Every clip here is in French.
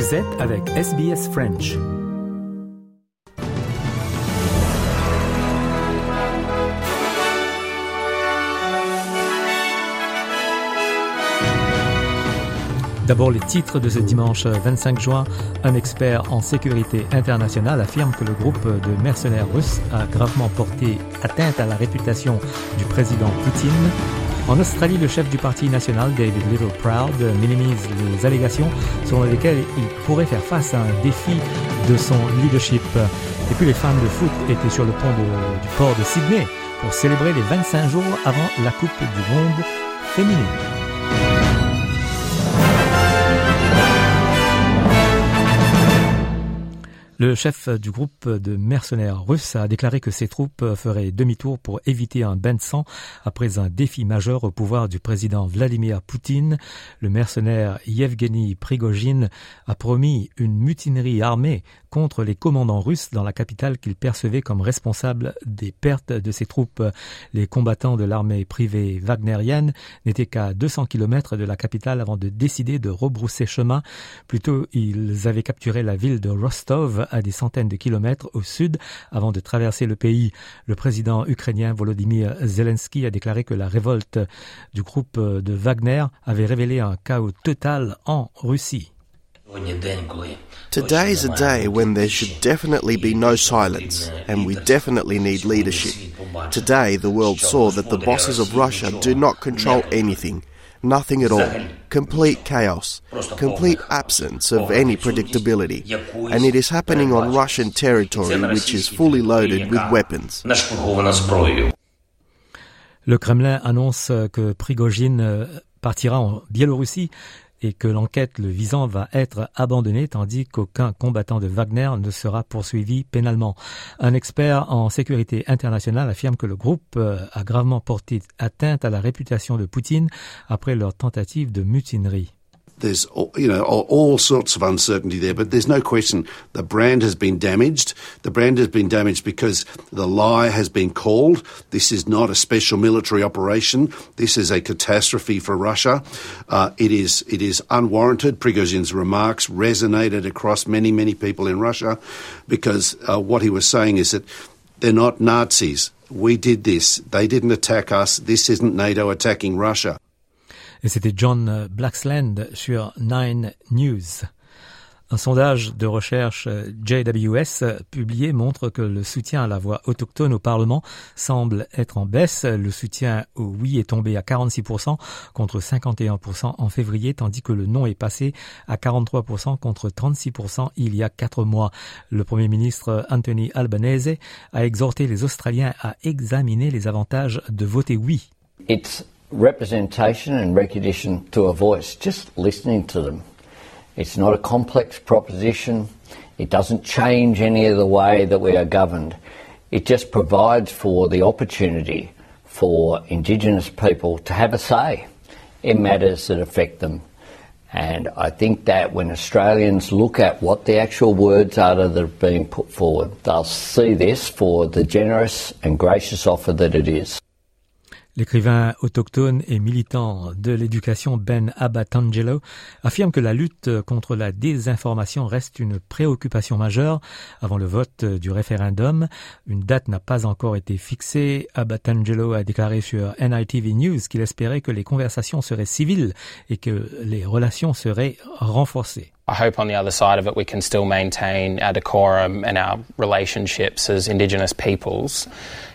Vous avec SBS French. D'abord les titres de ce dimanche 25 juin. Un expert en sécurité internationale affirme que le groupe de mercenaires russes a gravement porté atteinte à la réputation du président Poutine. En Australie, le chef du Parti national, David Littleproud, minimise les allégations selon lesquelles il pourrait faire face à un défi de son leadership. Et puis les fans de foot étaient sur le pont du port de Sydney pour célébrer les 25 jours avant la Coupe du Monde féminine. Le chef du groupe de mercenaires russes a déclaré que ses troupes feraient demi-tour pour éviter un bain de sang après un défi majeur au pouvoir du président Vladimir Poutine. Le mercenaire Yevgeny Prigogine a promis une mutinerie armée contre les commandants russes dans la capitale qu'il percevait comme responsable des pertes de ses troupes. Les combattants de l'armée privée wagnérienne n'étaient qu'à 200 km de la capitale avant de décider de rebrousser chemin. Plutôt, ils avaient capturé la ville de Rostov à des centaines de kilomètres au sud avant de traverser le pays. Le président ukrainien Volodymyr Zelensky a déclaré que la révolte du groupe de Wagner avait révélé un chaos total en Russie. Today is a day when there should definitely be no silence, and we definitely need leadership. Today, the world saw that the bosses of Russia do not control anything. Nothing at all. Complete chaos. Complete absence of any predictability. And it is happening on Russian territory, which is fully loaded with weapons. Le Kremlin annonce que Prigogine partira en Biélorussie et que l'enquête le visant va être abandonnée tandis qu'aucun combattant de Wagner ne sera poursuivi pénalement. Un expert en sécurité internationale affirme que le groupe a gravement porté atteinte à la réputation de Poutine après leur tentative de mutinerie. There's you know all sorts of uncertainty there, but there's no question the brand has been damaged. The brand has been damaged because the lie has been called. This is not a special military operation. This is a catastrophe for Russia. Uh, it is it is unwarranted. Prigozhin's remarks resonated across many many people in Russia because uh, what he was saying is that they're not Nazis. We did this. They didn't attack us. This isn't NATO attacking Russia. Et c'était John Blacksland sur Nine News. Un sondage de recherche JWS publié montre que le soutien à la voix autochtone au Parlement semble être en baisse. Le soutien au oui est tombé à 46% contre 51% en février, tandis que le non est passé à 43% contre 36% il y a quatre mois. Le Premier ministre Anthony Albanese a exhorté les Australiens à examiner les avantages de voter oui. Representation and recognition to a voice, just listening to them. It's not a complex proposition. It doesn't change any of the way that we are governed. It just provides for the opportunity for Indigenous people to have a say in matters that affect them. And I think that when Australians look at what the actual words are that are being put forward, they'll see this for the generous and gracious offer that it is. L'écrivain autochtone et militant de l'éducation Ben Abatangelo affirme que la lutte contre la désinformation reste une préoccupation majeure avant le vote du référendum. Une date n'a pas encore été fixée. Abatangelo a déclaré sur NITV News qu'il espérait que les conversations seraient civiles et que les relations seraient renforcées. I hope on the other side of it we can still maintain our decorum and our relationships as Indigenous peoples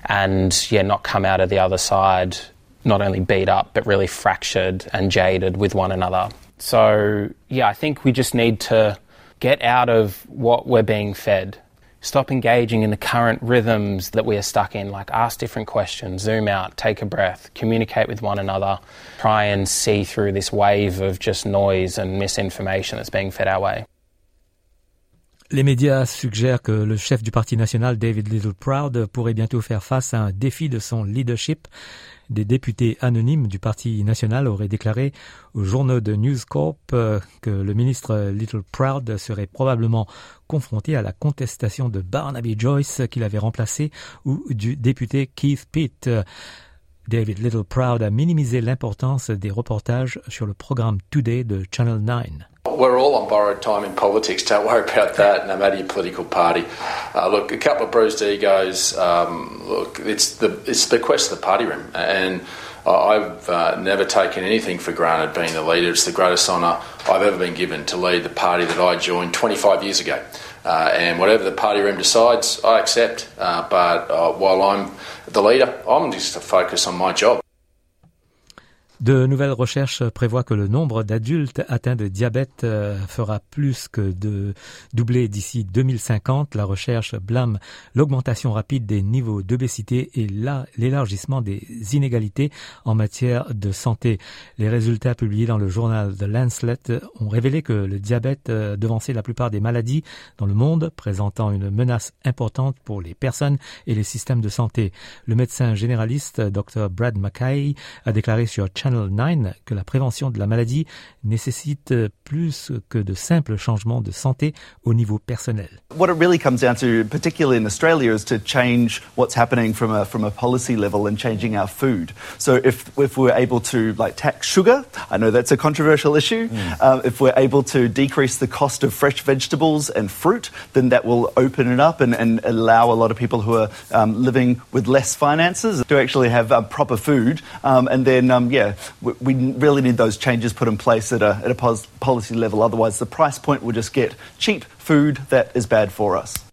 and, yeah, not come out of the other side not only beat up but really fractured and jaded with one another. So, yeah, I think we just need to get out of what we're being fed. Stop engaging in the current rhythms that we are stuck in. Like, ask different questions, zoom out, take a breath, communicate with one another, try and see through this wave of just noise and misinformation that's being fed our way. Les médias suggèrent que le chef du Parti national, David Littleproud, pourrait bientôt faire face à un défi de son leadership. Des députés anonymes du Parti national auraient déclaré aux journaux de News Corp que le ministre Littleproud serait probablement confronté à la contestation de Barnaby Joyce qu'il avait remplacé ou du député Keith Pitt. David Littleproud a minimisé l'importance des reportages sur le programme Today de Channel 9. We're all on borrowed time in politics. Don't worry about that, no matter your political party. Uh, look, a couple of bruised egos. Um, look, it's the it's the quest of the party room, and I've uh, never taken anything for granted being the leader. It's the greatest honour I've ever been given to lead the party that I joined 25 years ago. Uh, and whatever the party room decides, I accept. Uh, but uh, while I'm the leader, I'm just to focus on my job. De nouvelles recherches prévoient que le nombre d'adultes atteints de diabète euh, fera plus que de doubler d'ici 2050. La recherche blâme l'augmentation rapide des niveaux d'obésité et l'élargissement des inégalités en matière de santé. Les résultats publiés dans le journal The Lancet ont révélé que le diabète euh, devançait la plupart des maladies dans le monde, présentant une menace importante pour les personnes et les systèmes de santé. Le médecin généraliste Dr. Brad Mackay a déclaré sur Channel 9 que la prévention de la maladie nécessite plus que de simples changements de santé au niveau personnel. What it really comes down to, particularly in Australia, is to change what's happening from a, from a policy level and changing our food. So if, if we're able to like tax sugar, I know that's a controversial issue, mm. uh, if we're able to decrease the cost of fresh vegetables and fruit, then that will open it up and, and allow a lot of people who are um, living with less finances to actually have uh, proper food. Um, and then, um, yeah, we, we, really need those changes put in place at a, at a policy level. Otherwise, the price point will just get cheap food that is bad for us.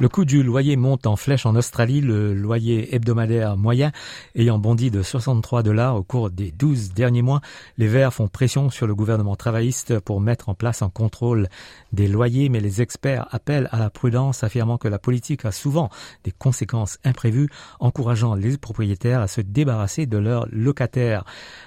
Le coût du loyer monte en flèche en Australie, le loyer hebdomadaire moyen ayant bondi de 63 dollars au cours des 12 derniers mois. Les Verts font pression sur le gouvernement travailliste pour mettre en place un contrôle des loyers, mais les experts appellent à la prudence, affirmant que la politique a souvent des conséquences imprévues, encourageant les propriétaires à se débarrasser de leurs locataires.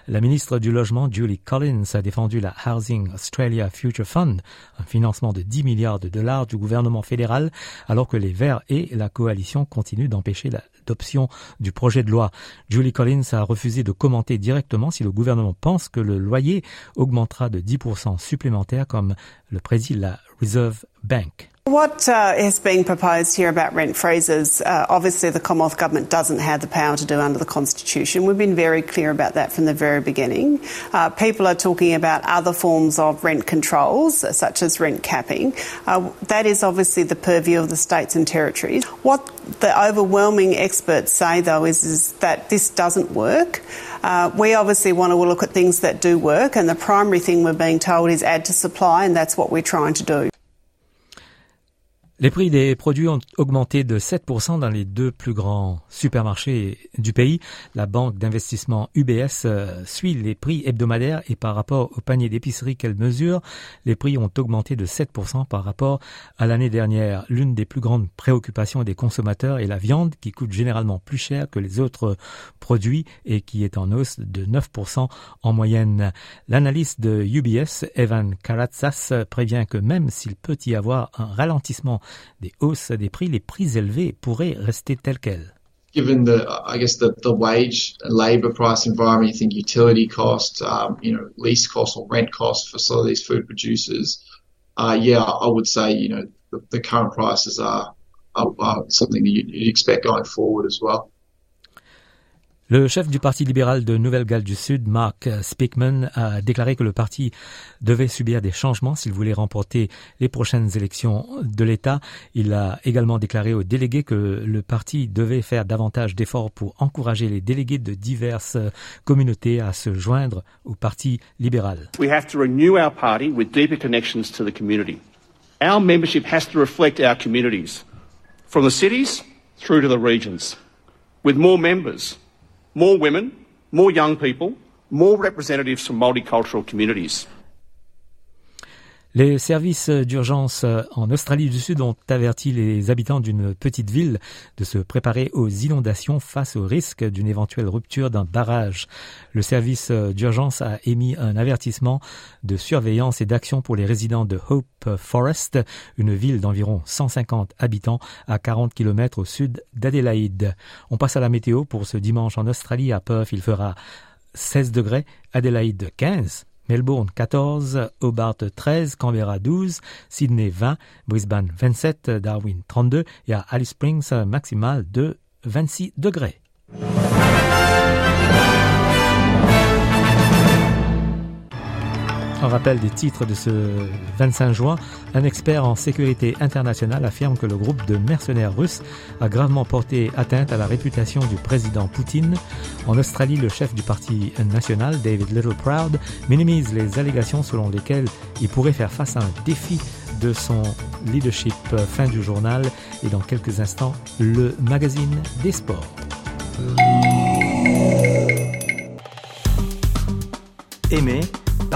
La ministre du Logement, Julie Collins, a défendu la Housing Australia Future Fund, un financement de 10 milliards de dollars du gouvernement fédéral, alors que les Verts et la coalition continuent d'empêcher l'adoption du projet de loi. Julie Collins a refusé de commenter directement si le gouvernement pense que le loyer augmentera de 10% supplémentaire comme le prédit la Reserve Bank. What uh, is being proposed here about rent freezes, uh, obviously the Commonwealth Government doesn't have the power to do under the Constitution. We've been very clear about that from the very beginning. Uh, people are talking about other forms of rent controls, such as rent capping. Uh, that is obviously the purview of the states and territories. What the overwhelming experts say, though, is, is that this doesn't work. Uh, we obviously want to look at things that do work, and the primary thing we're being told is add to supply, and that's what we're trying to do. Les prix des produits ont augmenté de 7% dans les deux plus grands supermarchés du pays. La banque d'investissement UBS euh, suit les prix hebdomadaires et par rapport au panier d'épicerie qu'elle mesure, les prix ont augmenté de 7% par rapport à l'année dernière. L'une des plus grandes préoccupations des consommateurs est la viande qui coûte généralement plus cher que les autres produits et qui est en hausse de 9% en moyenne. L'analyste de UBS, Evan Karatsas, prévient que même s'il peut y avoir un ralentissement des hausses des prix, les prix élevés pourraient rester tels quels. Given the, I guess the, the wage labour price environment, you think utility costs, um, you know, lease costs or rent costs for some of these food producers, uh, yeah, I would say, you know, the, the current prices are, are, are something that you'd expect going forward as well. Le chef du Parti libéral de Nouvelle-Galles du Sud, Mark Speakman, a déclaré que le parti devait subir des changements s'il voulait remporter les prochaines élections de l'État. Il a également déclaré aux délégués que le parti devait faire davantage d'efforts pour encourager les délégués de diverses communautés à se joindre au Parti libéral. We have to renew our party with deeper connections to the community. Our membership has to reflect our communities, from the cities through to the regions, with more members more women, more young people, more representatives from multicultural communities. Les services d'urgence en Australie du Sud ont averti les habitants d'une petite ville de se préparer aux inondations face au risque d'une éventuelle rupture d'un barrage. Le service d'urgence a émis un avertissement de surveillance et d'action pour les résidents de Hope Forest, une ville d'environ 150 habitants à 40 km au sud d'Adélaïde. On passe à la météo pour ce dimanche en Australie. À Perth, il fera 16 degrés, Adélaïde 15, Melbourne 14, Hobart 13, Canberra 12, Sydney 20, Brisbane 27, Darwin 32 et à Alice Springs maximal de 26 degrés. Un rappel des titres de ce 25 juin. Un expert en sécurité internationale affirme que le groupe de mercenaires russes a gravement porté atteinte à la réputation du président Poutine. En Australie, le chef du parti national, David Littleproud, minimise les allégations selon lesquelles il pourrait faire face à un défi de son leadership. Fin du journal et dans quelques instants, le magazine des sports. Aimez